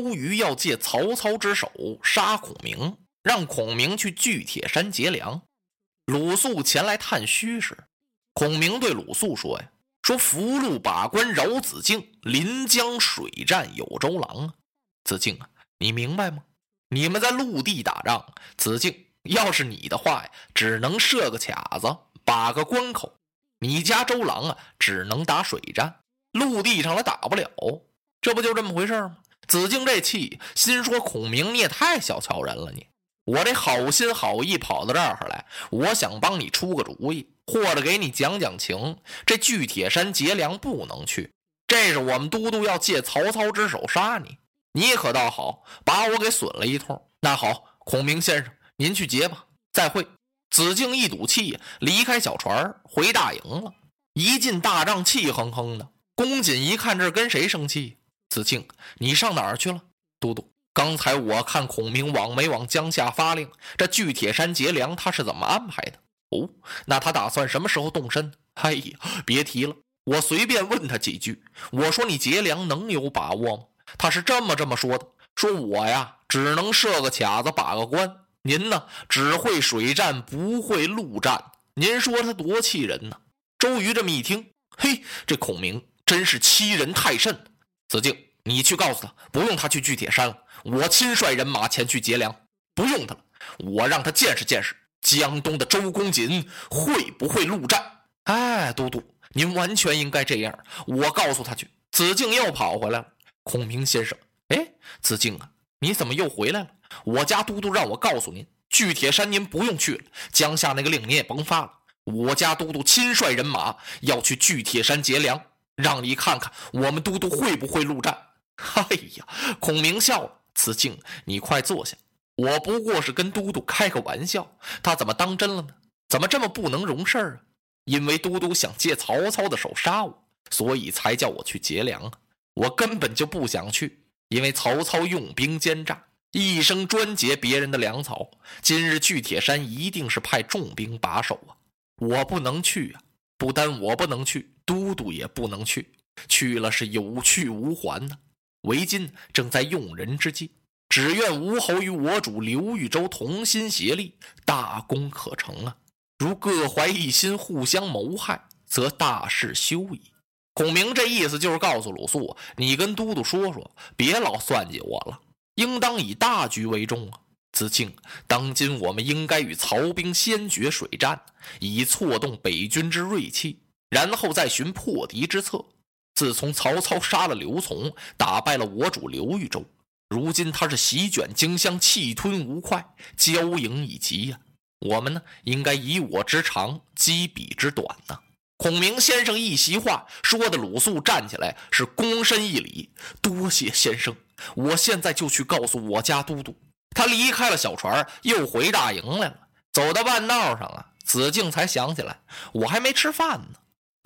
周瑜要借曹操之手杀孔明，让孔明去巨铁山劫粮。鲁肃前来探虚实，孔明对鲁肃说：“呀，说福禄把关饶子敬，临江水战有周郎啊。子敬啊，你明白吗？你们在陆地打仗，子敬要是你的话呀，只能设个卡子，把个关口。你家周郎啊，只能打水战，陆地上来打不了。这不就这么回事吗？”子敬这气，心说：“孔明，你也太小瞧人了，你。”我这好心好意跑到这儿来，我想帮你出个主意，或者给你讲讲情。这巨铁山劫粮不能去，这是我们都督要借曹操之手杀你。你可倒好，把我给损了一通。那好，孔明先生，您去劫吧。再会。子敬一赌气，离开小船回大营了。一进大帐，气哼哼的。公瑾一看，这跟谁生气？子敬，你上哪儿去了，都督？刚才我看孔明往没往江夏发令，这巨铁山劫粮他是怎么安排的？哦，那他打算什么时候动身？哎呀，别提了，我随便问他几句。我说你劫粮能有把握吗？他是这么这么说的：说我呀，只能设个卡子把个关。您呢，只会水战不会陆战。您说他多气人呢？周瑜这么一听，嘿，这孔明真是欺人太甚。子敬，你去告诉他，不用他去巨铁山了。我亲率人马前去劫粮，不用他了。我让他见识见识江东的周公瑾会不会陆战。哎，都督，您完全应该这样。我告诉他去。子敬又跑回来了。孔明先生，哎，子敬啊，你怎么又回来了？我家都督让我告诉您，巨铁山您不用去了。江夏那个令你也甭发了。我家都督亲率人马要去巨铁山劫粮，让你看看我们都督会不会陆战。哎呀，孔明笑了。子敬，你快坐下。我不过是跟都督开个玩笑，他怎么当真了呢？怎么这么不能容事儿啊？因为都督想借曹操的手杀我，所以才叫我去劫粮啊。我根本就不想去，因为曹操用兵奸诈，一生专劫别人的粮草。今日巨铁山一定是派重兵把守啊，我不能去啊！不单我不能去，都督也不能去，去了是有去无还呢。为今正在用人之际，只愿吴侯与我主刘豫州同心协力，大功可成啊！如各怀一心，互相谋害，则大事休矣。孔明这意思就是告诉鲁肃：你跟都督说说，别老算计我了，应当以大局为重啊！子敬，当今我们应该与曹兵先决水战，以挫动北军之锐气，然后再寻破敌之策。自从曹操杀了刘琮，打败了我主刘豫州，如今他是席卷荆襄，气吞吴快，骄盈以急呀。我们呢，应该以我之长击彼之短呢。孔明先生一席话说的，鲁肃站起来是躬身一礼，多谢先生。我现在就去告诉我家都督。他离开了小船，又回大营来了。走到半道上啊，子敬才想起来，我还没吃饭呢。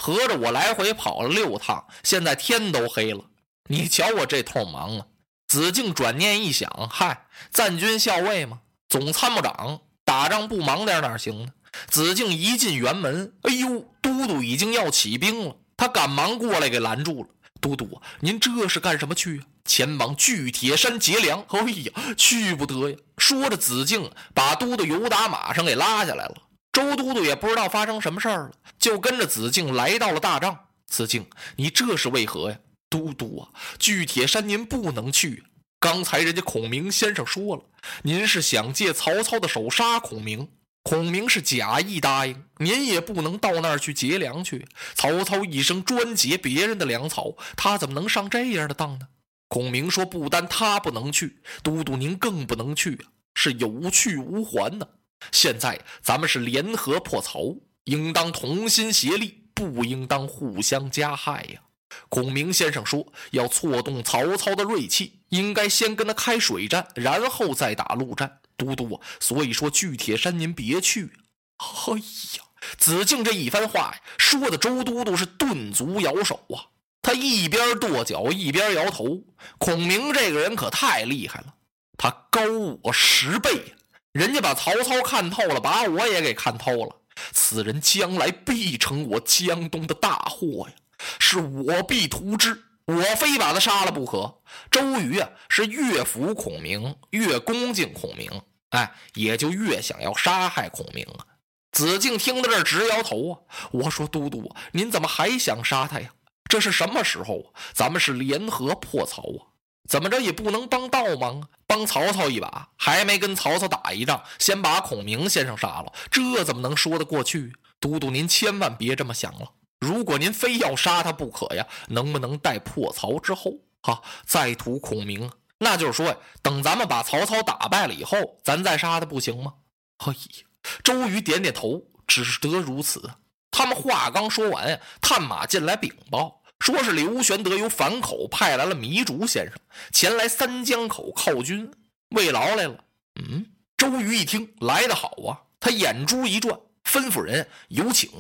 合着我来回跑了六趟，现在天都黑了。你瞧我这通忙啊！子敬转念一想，嗨，赞军校尉嘛，总参谋长打仗不忙点哪行呢？子敬一进辕门，哎呦，都督已经要起兵了，他赶忙过来给拦住了。都督，您这是干什么去啊？前往巨铁山劫粮。哎呀，去不得呀！说着，子敬把都督由打马上给拉下来了。周都督也不知道发生什么事儿了，就跟着子敬来到了大帐。子敬，你这是为何呀？都督啊，巨铁山您不能去。刚才人家孔明先生说了，您是想借曹操的手杀孔明，孔明是假意答应，您也不能到那儿去劫粮去。曹操一生专劫别人的粮草，他怎么能上这样的当呢？孔明说，不单他不能去，都督您更不能去啊，是有去无还呢。现在咱们是联合破曹，应当同心协力，不应当互相加害呀。孔明先生说要挫动曹操的锐气，应该先跟他开水战，然后再打陆战。都督啊，所以说巨铁山您别去。哎呀，子敬这一番话呀，说的周都督是顿足摇手啊。他一边跺脚一边摇头。孔明这个人可太厉害了，他高我十倍呀。人家把曹操看透了，把我也给看透了。此人将来必成我江东的大祸呀！是我必图之，我非把他杀了不可。周瑜啊，是越服孔明，越恭敬孔明，哎，也就越想要杀害孔明啊。子敬听到这儿直摇头啊！我说：“都督，您怎么还想杀他呀？这是什么时候啊？咱们是联合破曹啊，怎么着也不能帮倒忙啊，帮曹操一把，还没跟曹操打一仗，先把孔明先生杀了，这怎么能说得过去？都督，您千万别这么想了。如果您非要杀他不可呀，能不能待破曹之后，哈，再屠孔明？那就是说呀，等咱们把曹操打败了以后，咱再杀他不行吗？哎呀！”周瑜点点头，只得如此。他们话刚说完呀，探马进来禀报，说是刘玄德由樊口派来了糜竺先生，前来三江口犒军，慰劳来了。嗯，周瑜一听，来得好啊！他眼珠一转，吩咐人有请。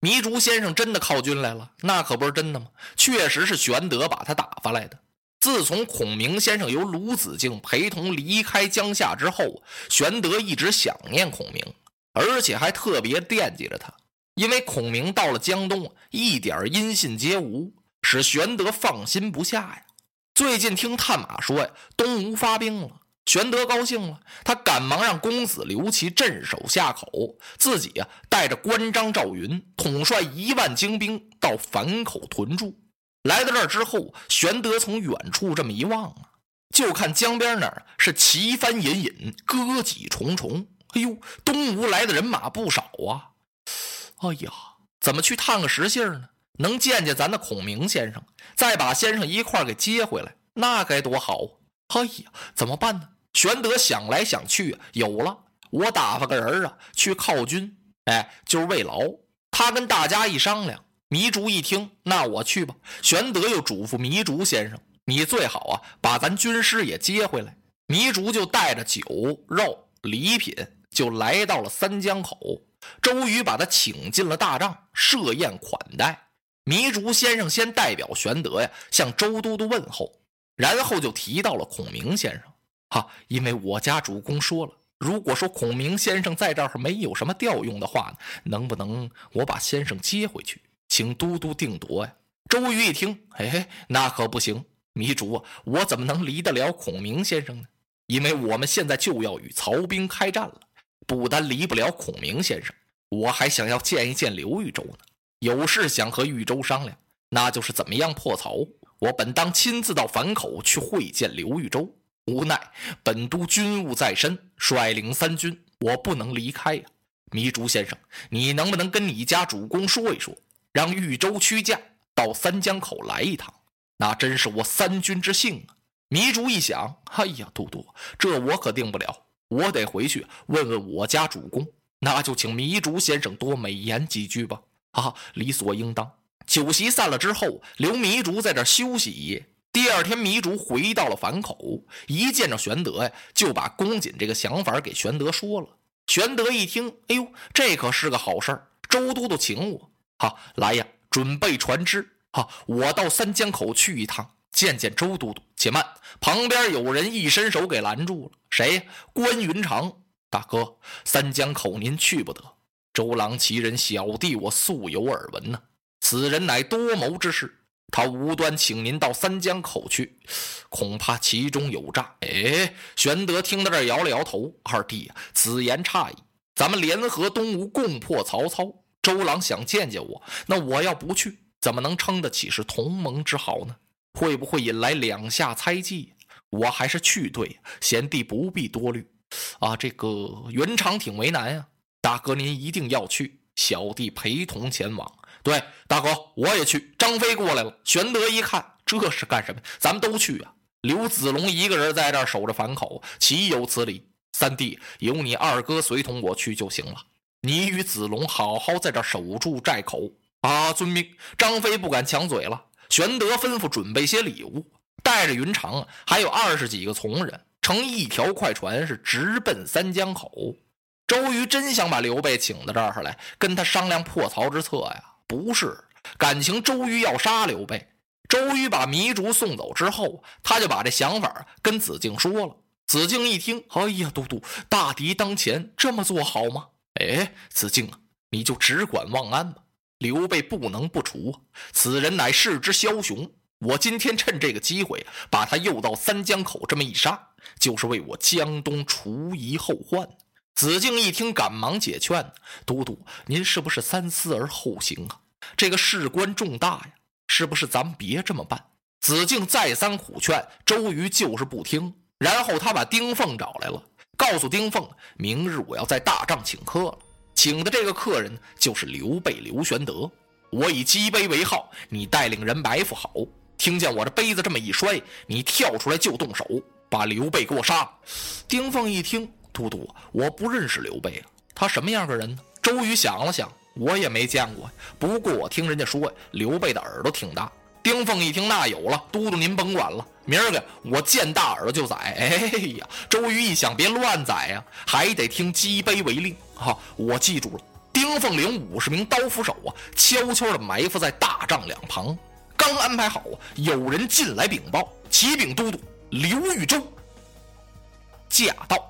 糜竺先生真的犒军来了，那可不是真的吗？确实是玄德把他打发来的。自从孔明先生由鲁子敬陪同离开江夏之后，玄德一直想念孔明。而且还特别惦记着他，因为孔明到了江东，一点音信皆无，使玄德放心不下呀。最近听探马说呀，东吴发兵了，玄德高兴了，他赶忙让公子刘琦镇守下口，自己呀带着关张赵云统帅一万精兵到樊口屯驻。来到这儿之后，玄德从远处这么一望啊，就看江边那是旗帆隐隐，戈戟重重。哎呦，东吴来的人马不少啊！哎呀，怎么去探个实信呢？能见见咱的孔明先生，再把先生一块给接回来，那该多好啊！哎呀，怎么办呢？玄德想来想去，有了，我打发个人啊，去犒军，哎，就是慰劳。他跟大家一商量，糜竺一听，那我去吧。玄德又嘱咐糜竺先生，你最好啊，把咱军师也接回来。糜竺就带着酒肉礼品。就来到了三江口，周瑜把他请进了大帐，设宴款待。糜竺先生先代表玄德呀，向周都督问候，然后就提到了孔明先生。哈，因为我家主公说了，如果说孔明先生在这儿没有什么调用的话呢，能不能我把先生接回去，请都督定夺呀？周瑜一听，嘿哎，那可不行，糜竺啊，我怎么能离得了孔明先生呢？因为我们现在就要与曹兵开战了。不但离不了孔明先生，我还想要见一见刘豫州呢。有事想和豫州商量，那就是怎么样破曹。我本当亲自到樊口去会见刘豫州，无奈本都军务在身，率领三军，我不能离开呀。糜竺先生，你能不能跟你家主公说一说，让豫州屈驾到三江口来一趟？那真是我三军之幸啊！糜竺一想，哎呀，都督，这我可定不了。我得回去问问我家主公，那就请糜竺先生多美言几句吧。啊，理所应当。酒席散了之后，留糜竺在这休息一夜。第二天，糜竺回到了樊口，一见着玄德呀，就把公瑾这个想法给玄德说了。玄德一听，哎呦，这可是个好事儿。周都督请我，哈，来呀，准备船只，哈，我到三江口去一趟。见见周都督，且慢！旁边有人一伸手给拦住了。谁？关云长大哥，三江口您去不得。周郎其人，小弟我素有耳闻呐。此人乃多谋之士，他无端请您到三江口去，恐怕其中有诈。哎，玄德听到这儿摇了摇头。二弟呀，此言差矣。咱们联合东吴，共破曹操。周郎想见见我，那我要不去，怎么能称得起是同盟之好呢？会不会引来两下猜忌？我还是去对，贤弟不必多虑。啊，这个云长挺为难呀。大哥您一定要去，小弟陪同前往。对，大哥我也去。张飞过来了。玄德一看，这是干什么？咱们都去啊！刘子龙一个人在这守着樊口，岂有此理？三弟，有你二哥随同我去就行了。你与子龙好好在这守住寨口。啊，遵命。张飞不敢抢嘴了。玄德吩咐准备些礼物，带着云长还有二十几个从人，乘一条快船是直奔三江口。周瑜真想把刘备请到这儿来，跟他商量破曹之策呀？不是，感情周瑜要杀刘备。周瑜把糜竺送走之后，他就把这想法跟子敬说了。子敬一听，哎呀，都督，大敌当前，这么做好吗？哎，子敬啊，你就只管忘安吧。刘备不能不除啊，此人乃世之枭雄。我今天趁这个机会把他诱到三江口，这么一杀，就是为我江东除疑后患。子敬一听，赶忙解劝：“都督，您是不是三思而后行啊？这个事关重大呀，是不是咱们别这么办？”子敬再三苦劝，周瑜就是不听。然后他把丁奉找来了，告诉丁奉：“明日我要在大帐请客了，请的这个客人就是刘备刘玄德。我以击杯为号，你带领人埋伏好。听见我这杯子这么一摔，你跳出来就动手，把刘备给我杀了。”丁奉一听。都督，我不认识刘备啊，他什么样个人呢？周瑜想了想，我也没见过。不过我听人家说，刘备的耳朵挺大。丁奉一听，那有了，都督您甭管了，明儿个我见大耳朵就宰。哎呀，周瑜一想，别乱宰呀，还得听击杯为令。哈，我记住了。丁奉领五十名刀斧手啊，悄悄地埋伏在大帐两旁。刚安排好啊，有人进来禀报：启禀都督，刘豫州驾到。